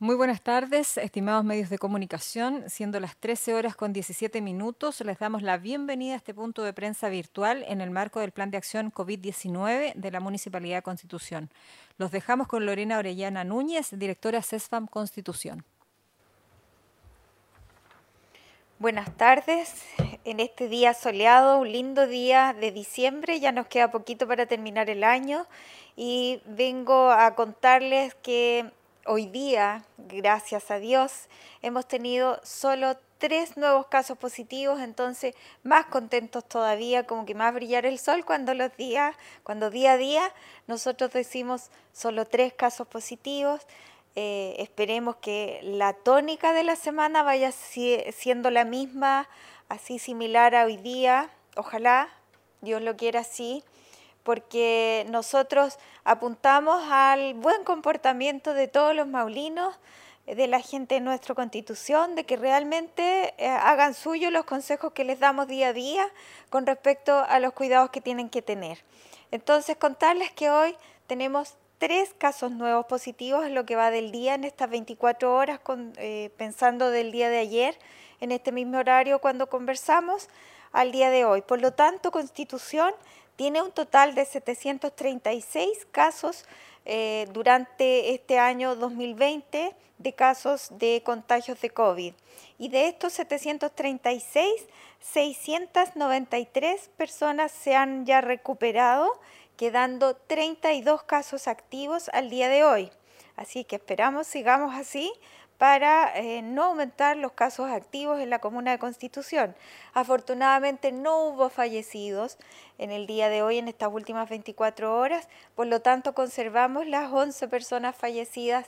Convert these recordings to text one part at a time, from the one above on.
Muy buenas tardes, estimados medios de comunicación. Siendo las 13 horas con 17 minutos, les damos la bienvenida a este punto de prensa virtual en el marco del Plan de Acción COVID-19 de la Municipalidad de Constitución. Los dejamos con Lorena Orellana Núñez, directora CESFAM Constitución. Buenas tardes, en este día soleado, un lindo día de diciembre, ya nos queda poquito para terminar el año y vengo a contarles que hoy día, gracias a Dios, hemos tenido solo tres nuevos casos positivos, entonces más contentos todavía, como que más brillar el sol cuando los días, cuando día a día nosotros decimos solo tres casos positivos. Eh, esperemos que la tónica de la semana vaya siendo la misma, así similar a hoy día. Ojalá Dios lo quiera así porque nosotros apuntamos al buen comportamiento de todos los maulinos, de la gente de nuestra constitución, de que realmente eh, hagan suyo los consejos que les damos día a día con respecto a los cuidados que tienen que tener. Entonces, contarles que hoy tenemos tres casos nuevos positivos lo que va del día, en estas 24 horas, eh, pensando del día de ayer, en este mismo horario cuando conversamos, al día de hoy. Por lo tanto, Constitución tiene un total de 736 casos eh, durante este año 2020 de casos de contagios de COVID. Y de estos 736, 693 personas se han ya recuperado, quedando 32 casos activos al día de hoy. Así que esperamos sigamos así para eh, no aumentar los casos activos en la comuna de Constitución. Afortunadamente no hubo fallecidos en el día de hoy, en estas últimas 24 horas, por lo tanto conservamos las 11 personas fallecidas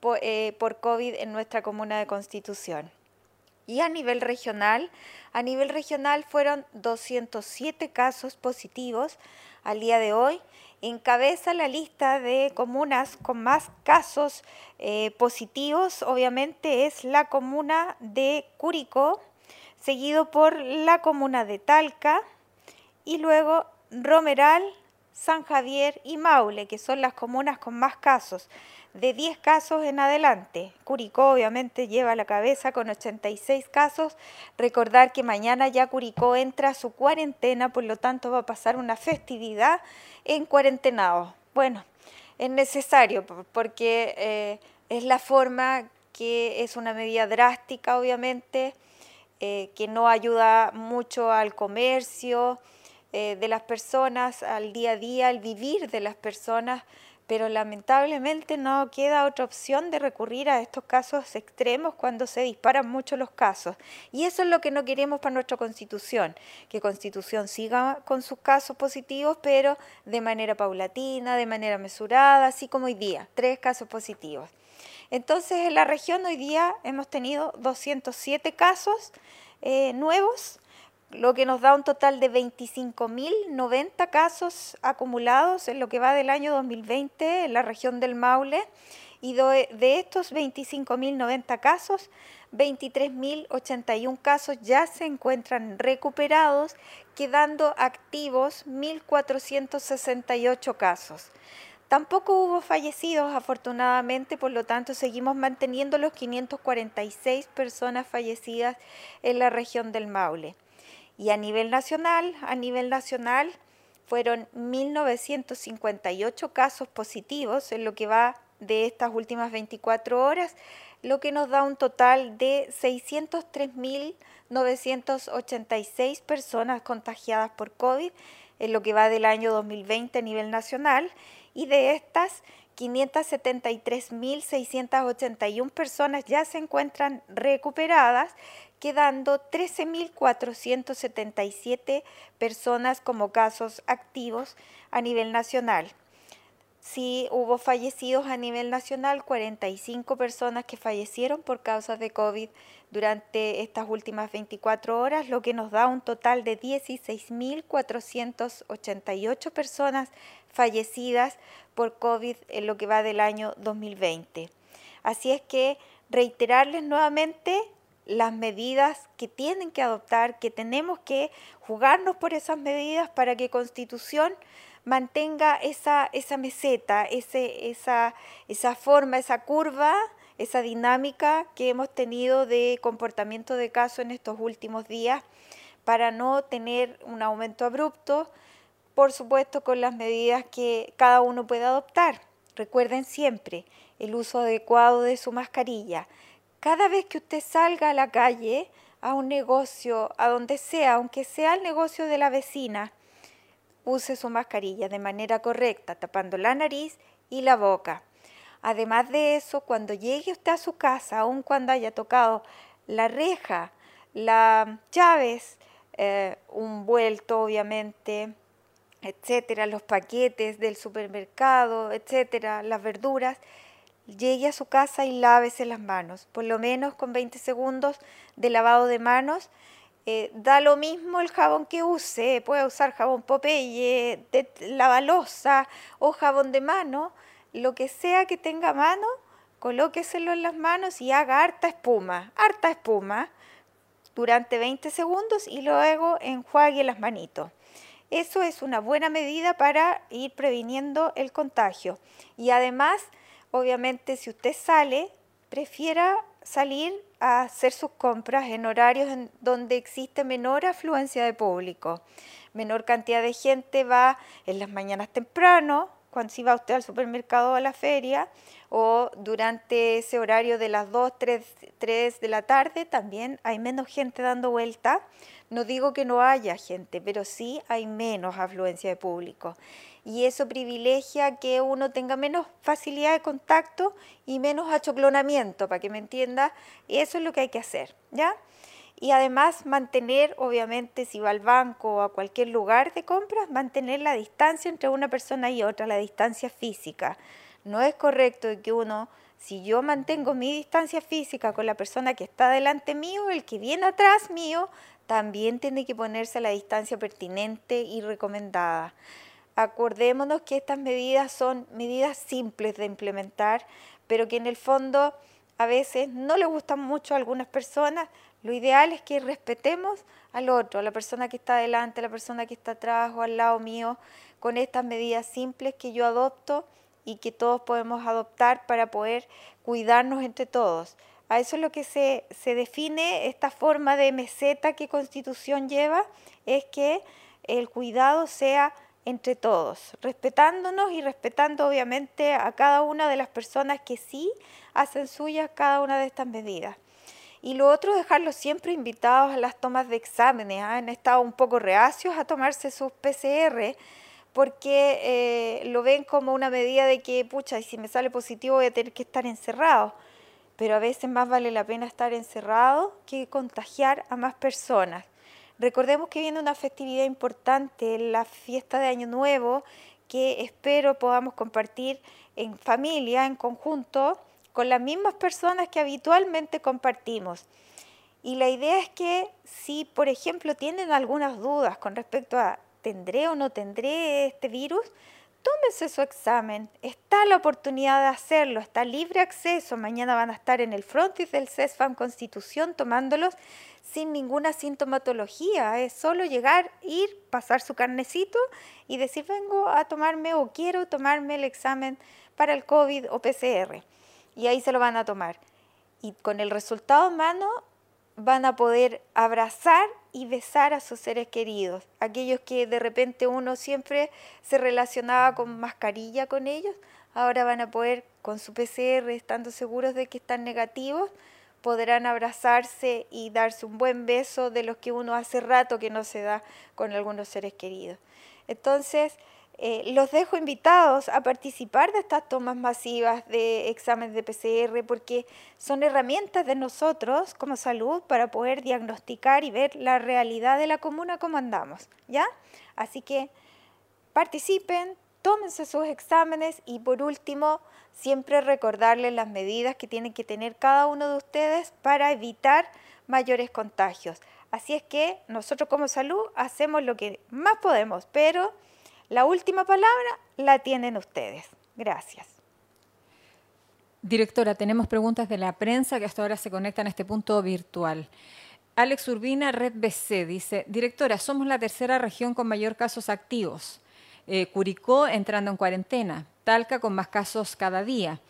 por, eh, por COVID en nuestra comuna de Constitución. Y a nivel regional, a nivel regional fueron 207 casos positivos al día de hoy encabeza la lista de comunas con más casos eh, positivos, obviamente es la comuna de Curicó, seguido por la comuna de Talca y luego Romeral, San Javier y Maule, que son las comunas con más casos de 10 casos en adelante. Curicó obviamente lleva la cabeza con 86 casos. Recordar que mañana ya Curicó entra a su cuarentena, por lo tanto va a pasar una festividad en cuarentenado. Bueno, es necesario porque eh, es la forma que es una medida drástica, obviamente, eh, que no ayuda mucho al comercio eh, de las personas, al día a día, al vivir de las personas pero lamentablemente no queda otra opción de recurrir a estos casos extremos cuando se disparan mucho los casos. Y eso es lo que no queremos para nuestra constitución, que constitución siga con sus casos positivos, pero de manera paulatina, de manera mesurada, así como hoy día, tres casos positivos. Entonces, en la región hoy día hemos tenido 207 casos eh, nuevos lo que nos da un total de 25.090 casos acumulados en lo que va del año 2020 en la región del Maule. Y de estos 25.090 casos, 23.081 casos ya se encuentran recuperados, quedando activos 1.468 casos. Tampoco hubo fallecidos, afortunadamente, por lo tanto seguimos manteniendo los 546 personas fallecidas en la región del Maule. Y a nivel nacional, a nivel nacional fueron 1.958 casos positivos en lo que va de estas últimas 24 horas, lo que nos da un total de 603.986 personas contagiadas por COVID en lo que va del año 2020 a nivel nacional y de estas 573.681 personas ya se encuentran recuperadas quedando 13.477 personas como casos activos a nivel nacional. Sí hubo fallecidos a nivel nacional, 45 personas que fallecieron por causas de COVID durante estas últimas 24 horas, lo que nos da un total de 16.488 personas fallecidas por COVID en lo que va del año 2020. Así es que reiterarles nuevamente las medidas que tienen que adoptar, que tenemos que jugarnos por esas medidas para que Constitución mantenga esa, esa meseta, ese, esa, esa forma, esa curva esa dinámica que hemos tenido de comportamiento de caso en estos últimos días para no tener un aumento abrupto, por supuesto con las medidas que cada uno puede adoptar. Recuerden siempre el uso adecuado de su mascarilla. Cada vez que usted salga a la calle, a un negocio, a donde sea, aunque sea el negocio de la vecina, use su mascarilla de manera correcta, tapando la nariz y la boca. Además de eso, cuando llegue usted a su casa, aun cuando haya tocado la reja, las llaves, eh, un vuelto obviamente, etcétera, los paquetes del supermercado, etcétera, las verduras, llegue a su casa y lávese las manos, por lo menos con 20 segundos de lavado de manos. Eh, da lo mismo el jabón que use, puede usar jabón Popeye, de lavalosa o jabón de mano, lo que sea que tenga mano, colóqueselo en las manos y haga harta espuma, harta espuma durante 20 segundos y luego enjuague las manitos. Eso es una buena medida para ir previniendo el contagio. Y además, obviamente, si usted sale, prefiera salir a hacer sus compras en horarios en donde existe menor afluencia de público. Menor cantidad de gente va en las mañanas temprano, cuando si va usted al supermercado o a la feria, o durante ese horario de las 2, 3, 3 de la tarde, también hay menos gente dando vuelta. No digo que no haya gente, pero sí hay menos afluencia de público. Y eso privilegia que uno tenga menos facilidad de contacto y menos achoclonamiento, para que me entienda. Eso es lo que hay que hacer, ¿ya? y además mantener, obviamente, si va al banco o a cualquier lugar de compras, mantener la distancia entre una persona y otra, la distancia física. No es correcto que uno, si yo mantengo mi distancia física con la persona que está delante mío, el que viene atrás mío, también tiene que ponerse la distancia pertinente y recomendada. Acordémonos que estas medidas son medidas simples de implementar, pero que en el fondo a veces no le gustan mucho a algunas personas, lo ideal es que respetemos al otro, a la persona que está adelante, a la persona que está atrás o al lado mío, con estas medidas simples que yo adopto y que todos podemos adoptar para poder cuidarnos entre todos. A eso es lo que se, se define esta forma de meseta que Constitución lleva, es que el cuidado sea entre todos, respetándonos y respetando obviamente a cada una de las personas que sí hacen suyas cada una de estas medidas. Y lo otro, dejarlos siempre invitados a las tomas de exámenes. ¿ah? Han estado un poco reacios a tomarse sus PCR porque eh, lo ven como una medida de que, pucha, y si me sale positivo voy a tener que estar encerrado. Pero a veces más vale la pena estar encerrado que contagiar a más personas. Recordemos que viene una festividad importante, la fiesta de Año Nuevo, que espero podamos compartir en familia, en conjunto, con las mismas personas que habitualmente compartimos. Y la idea es que si, por ejemplo, tienen algunas dudas con respecto a ¿tendré o no tendré este virus? Tómense su examen, está la oportunidad de hacerlo, está libre acceso, mañana van a estar en el frontis del CESFAM Constitución tomándolos sin ninguna sintomatología, es solo llegar, ir, pasar su carnecito y decir vengo a tomarme o quiero tomarme el examen para el COVID o PCR y ahí se lo van a tomar. Y con el resultado en mano van a poder abrazar y besar a sus seres queridos, aquellos que de repente uno siempre se relacionaba con mascarilla con ellos, ahora van a poder con su PCR, estando seguros de que están negativos, podrán abrazarse y darse un buen beso de los que uno hace rato que no se da con algunos seres queridos. Entonces, eh, los dejo invitados a participar de estas tomas masivas de exámenes de PCR porque son herramientas de nosotros como salud para poder diagnosticar y ver la realidad de la comuna como andamos, ¿ya? Así que participen, tómense sus exámenes y por último, siempre recordarles las medidas que tienen que tener cada uno de ustedes para evitar mayores contagios. Así es que nosotros como salud hacemos lo que más podemos, pero la última palabra la tienen ustedes. Gracias. Directora, tenemos preguntas de la prensa que hasta ahora se conectan a este punto virtual. Alex Urbina, Red BC, dice, directora, somos la tercera región con mayor casos activos. Eh, Curicó entrando en cuarentena, Talca con más casos cada día.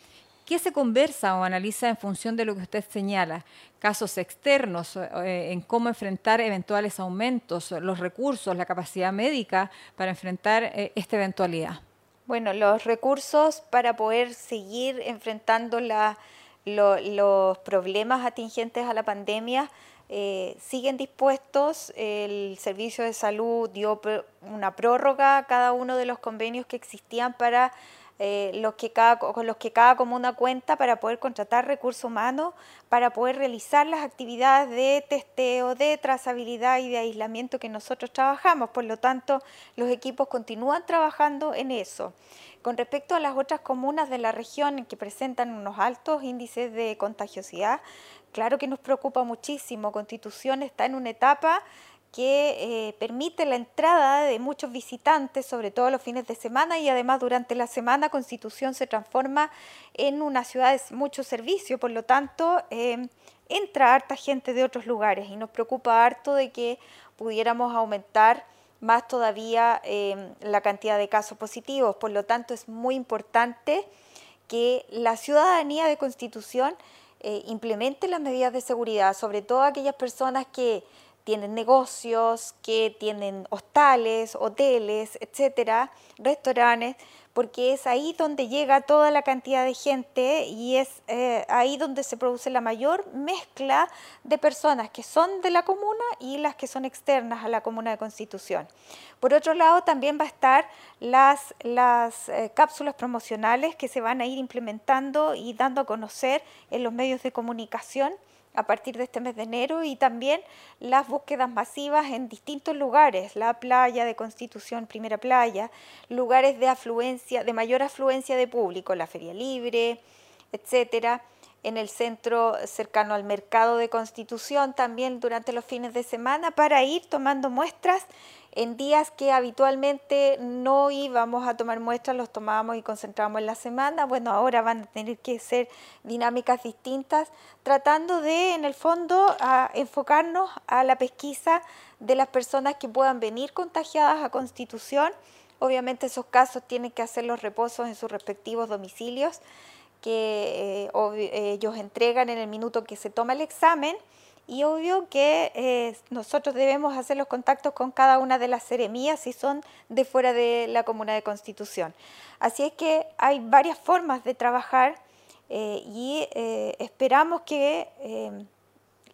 ¿Qué se conversa o analiza en función de lo que usted señala? Casos externos, eh, en cómo enfrentar eventuales aumentos, los recursos, la capacidad médica para enfrentar eh, esta eventualidad. Bueno, los recursos para poder seguir enfrentando los problemas atingentes a la pandemia eh, siguen dispuestos. El Servicio de Salud dio una prórroga a cada uno de los convenios que existían para eh, los que cada, con los que cada comuna cuenta para poder contratar recursos humanos, para poder realizar las actividades de testeo, de trazabilidad y de aislamiento que nosotros trabajamos. Por lo tanto, los equipos continúan trabajando en eso. Con respecto a las otras comunas de la región que presentan unos altos índices de contagiosidad, claro que nos preocupa muchísimo. Constitución está en una etapa que eh, permite la entrada de muchos visitantes, sobre todo los fines de semana y además durante la semana Constitución se transforma en una ciudad de mucho servicio, por lo tanto eh, entra harta gente de otros lugares y nos preocupa harto de que pudiéramos aumentar más todavía eh, la cantidad de casos positivos, por lo tanto es muy importante que la ciudadanía de Constitución implemente las medidas de seguridad, sobre todo aquellas personas que tienen negocios, que tienen hostales, hoteles, etcétera, restaurantes, porque es ahí donde llega toda la cantidad de gente y es eh, ahí donde se produce la mayor mezcla de personas que son de la comuna y las que son externas a la comuna de Constitución. Por otro lado, también va a estar las, las eh, cápsulas promocionales que se van a ir implementando y dando a conocer en los medios de comunicación a partir de este mes de enero y también las búsquedas masivas en distintos lugares, la playa de Constitución, Primera Playa, lugares de afluencia, de mayor afluencia de público, la Feria Libre, etcétera, en el centro cercano al mercado de Constitución también durante los fines de semana para ir tomando muestras en días que habitualmente no íbamos a tomar muestras, los tomábamos y concentrábamos en la semana. Bueno, ahora van a tener que ser dinámicas distintas, tratando de, en el fondo, enfocarnos a la pesquisa de las personas que puedan venir contagiadas a Constitución. Obviamente esos casos tienen que hacer los reposos en sus respectivos domicilios que eh, ellos entregan en el minuto que se toma el examen y obvio que eh, nosotros debemos hacer los contactos con cada una de las seremías si son de fuera de la comuna de Constitución. Así es que hay varias formas de trabajar eh, y eh, esperamos que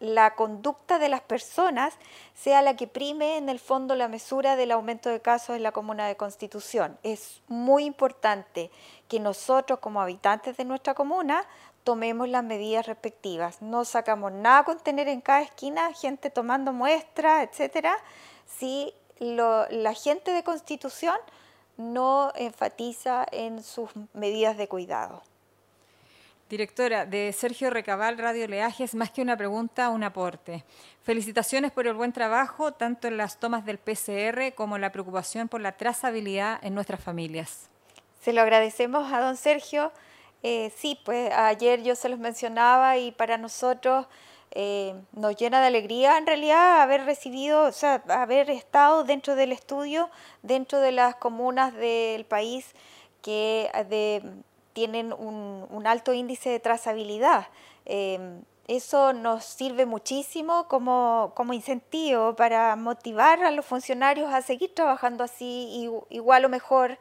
la conducta de las personas sea la que prime en el fondo la mesura del aumento de casos en la comuna de Constitución. Es muy importante que nosotros como habitantes de nuestra comuna tomemos las medidas respectivas. No sacamos nada con tener en cada esquina gente tomando muestras, etcétera, si la gente de Constitución no enfatiza en sus medidas de cuidado. Directora, de Sergio Recabal, Radio Leajes, más que una pregunta, un aporte. Felicitaciones por el buen trabajo, tanto en las tomas del PCR como en la preocupación por la trazabilidad en nuestras familias. Se lo agradecemos a don Sergio eh, sí, pues ayer yo se los mencionaba y para nosotros eh, nos llena de alegría en realidad haber recibido, o sea, haber estado dentro del estudio, dentro de las comunas del país que eh, tienen un, alto índice de trazabilidad. Em, eso nos sirve muchísimo como, como, incentivo para motivar a los funcionarios a seguir trabajando así, igual o mejor,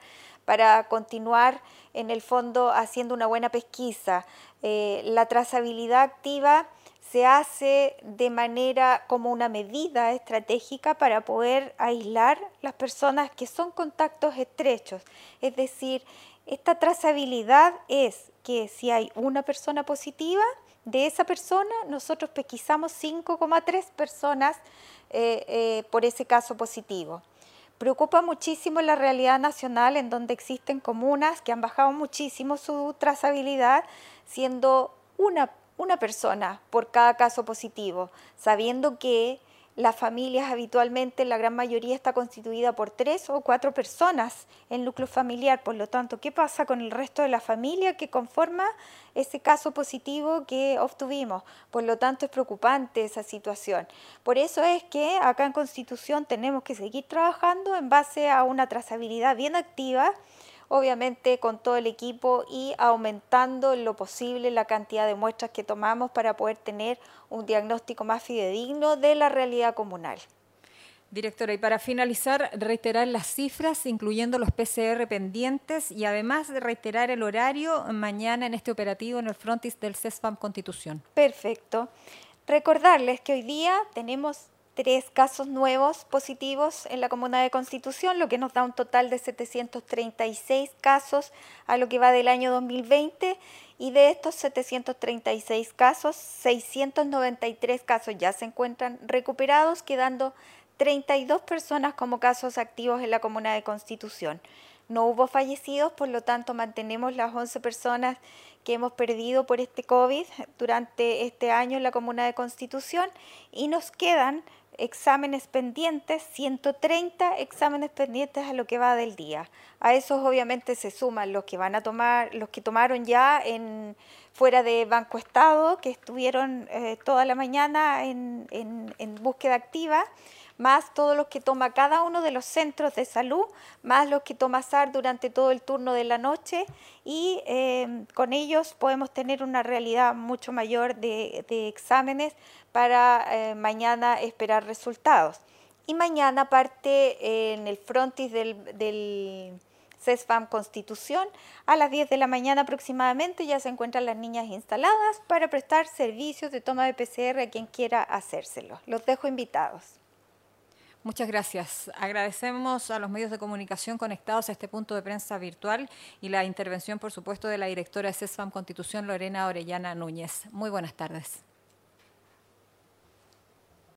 para continuar en el fondo haciendo una buena pesquisa. Eh, la trazabilidad activa se hace de manera como una medida estratégica para poder aislar las personas que son contactos estrechos. Es decir, esta trazabilidad es que si hay una persona positiva, de esa persona nosotros pesquisamos 5,3 personas eh, eh, por ese caso positivo. Preocupa muchísimo la realidad nacional en donde existen comunas que han bajado muchísimo su trazabilidad, siendo una, una persona por cada caso positivo, sabiendo que las familias habitualmente, la gran mayoría está constituida por tres o cuatro personas en núcleo familiar. Por lo tanto, ¿qué pasa con el resto de la familia que conforma ese caso positivo que obtuvimos? Por lo tanto, es preocupante esa situación. Por eso es que acá en Constitución tenemos que seguir trabajando en base a una trazabilidad bien activa obviamente con todo el equipo y aumentando en lo posible la cantidad de muestras que tomamos para poder tener un diagnóstico más fidedigno de la realidad comunal. Directora, y para finalizar, reiterar las cifras, incluyendo los PCR pendientes, y además de reiterar el horario mañana en este operativo en el frontis del CESFAM Constitución. Perfecto. Recordarles que hoy día tenemos tres casos nuevos positivos en la comuna de Constitución, lo que nos da un total de 736 casos a lo que va del año 2020 y de estos 736 casos, 693 casos ya se encuentran recuperados, quedando 32 personas como casos activos en la comuna de Constitución. No hubo fallecidos, por lo tanto mantenemos las 11 personas que hemos perdido por este COVID durante este año en la comuna de Constitución y nos quedan exámenes pendientes, 130 exámenes pendientes a lo que va del día. A esos obviamente se suman los que van a tomar, los que tomaron ya en fuera de Banco Estado, que estuvieron eh, toda la mañana en, en búsqueda activa más todos los que toma cada uno de los centros de salud, más los que toma SAR durante todo el turno de la noche y em, con ellos podemos tener una realidad mucho mayor de, exámenes para eh, mañana esperar resultados. Y mañana parte en el frontis del, del CESFAM Constitución. A las 10 de la mañana aproximadamente ya se encuentran las niñas instaladas para prestar servicios de toma de PCR a quien quiera hacérselo. Los dejo invitados. Muchas gracias. Agradecemos a los medios de comunicación conectados a este punto de prensa virtual y la intervención, por supuesto, de la directora de CESFAM Constitución, Lorena Orellana Núñez. Muy buenas tardes.